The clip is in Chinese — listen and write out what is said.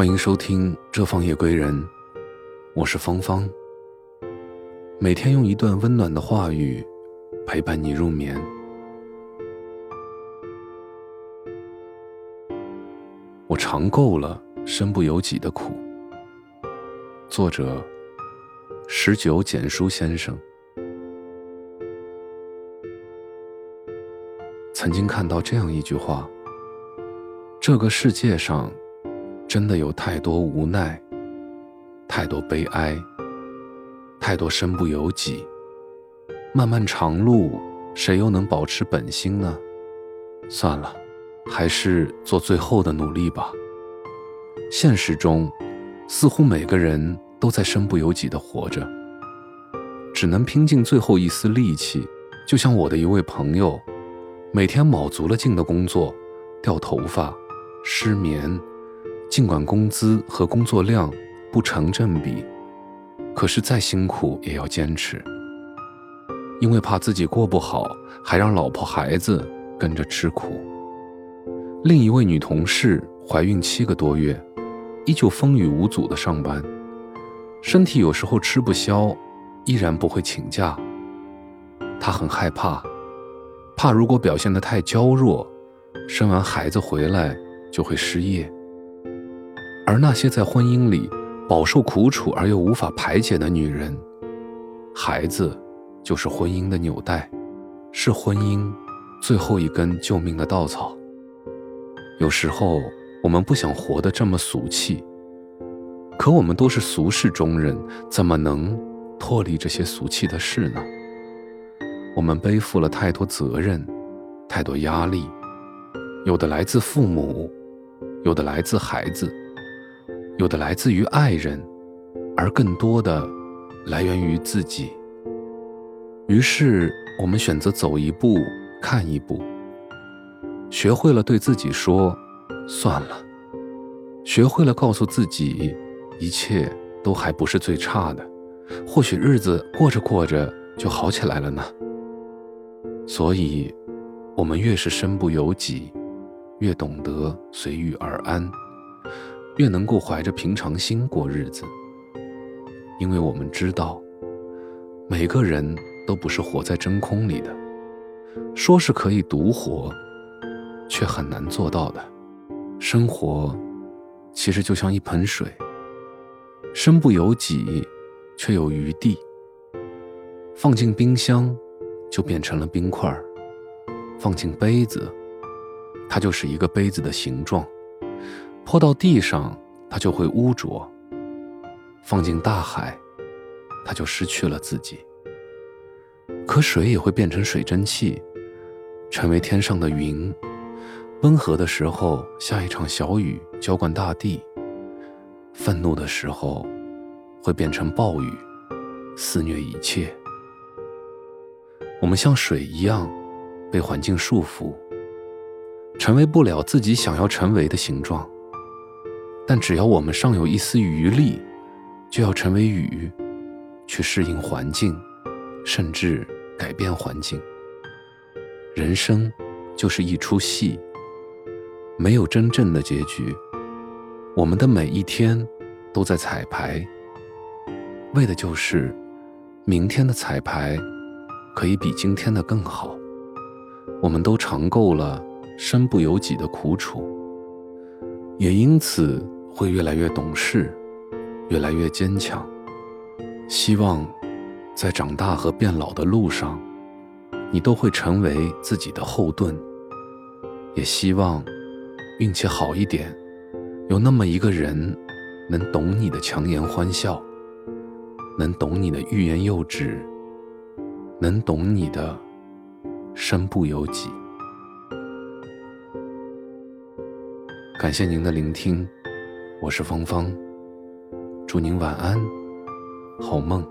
欢迎收听《这方夜归人》，我是芳芳。每天用一段温暖的话语陪伴你入眠。我尝够了身不由己的苦。作者：十九简书先生。曾经看到这样一句话：这个世界上。真的有太多无奈，太多悲哀，太多身不由己。漫漫长路，谁又能保持本心呢？算了，还是做最后的努力吧。现实中，似乎每个人都在身不由己的活着，只能拼尽最后一丝力气。就像我的一位朋友，每天卯足了劲的工作，掉头发，失眠。尽管工资和工作量不成正比，可是再辛苦也要坚持，因为怕自己过不好，还让老婆孩子跟着吃苦。另一位女同事怀孕七个多月，依旧风雨无阻的上班，身体有时候吃不消，依然不会请假。她很害怕，怕如果表现得太娇弱，生完孩子回来就会失业。而那些在婚姻里饱受苦楚而又无法排解的女人，孩子就是婚姻的纽带，是婚姻最后一根救命的稻草。有时候我们不想活得这么俗气，可我们都是俗世中人，怎么能脱离这些俗气的事呢？我们背负了太多责任，太多压力，有的来自父母，有的来自孩子。有的来自于爱人，而更多的来源于自己。于是，我们选择走一步看一步，学会了对自己说“算了”，学会了告诉自己，一切都还不是最差的，或许日子过着过着就好起来了呢。所以，我们越是身不由己，越懂得随遇而安。越能够怀着平常心过日子，因为我们知道，每个人都不是活在真空里的，说是可以独活，却很难做到的。生活其实就像一盆水，身不由己，却有余地。放进冰箱，就变成了冰块；放进杯子，它就是一个杯子的形状。泼到地上，它就会污浊；放进大海，它就失去了自己。可水也会变成水蒸气，成为天上的云，温和的时候下一场小雨，浇灌大地；愤怒的时候，会变成暴雨，肆虐一切。我们像水一样，被环境束缚，成为不了自己想要成为的形状。但只要我们尚有一丝余力，就要成为雨，去适应环境，甚至改变环境。人生就是一出戏，没有真正的结局。我们的每一天都在彩排，为的就是明天的彩排可以比今天的更好。我们都尝够了身不由己的苦楚，也因此。会越来越懂事，越来越坚强。希望在长大和变老的路上，你都会成为自己的后盾。也希望运气好一点，有那么一个人能懂你的强颜欢笑，能懂你的欲言又止，能懂你的身不由己。感谢您的聆听。我是芳芳，祝您晚安，好梦。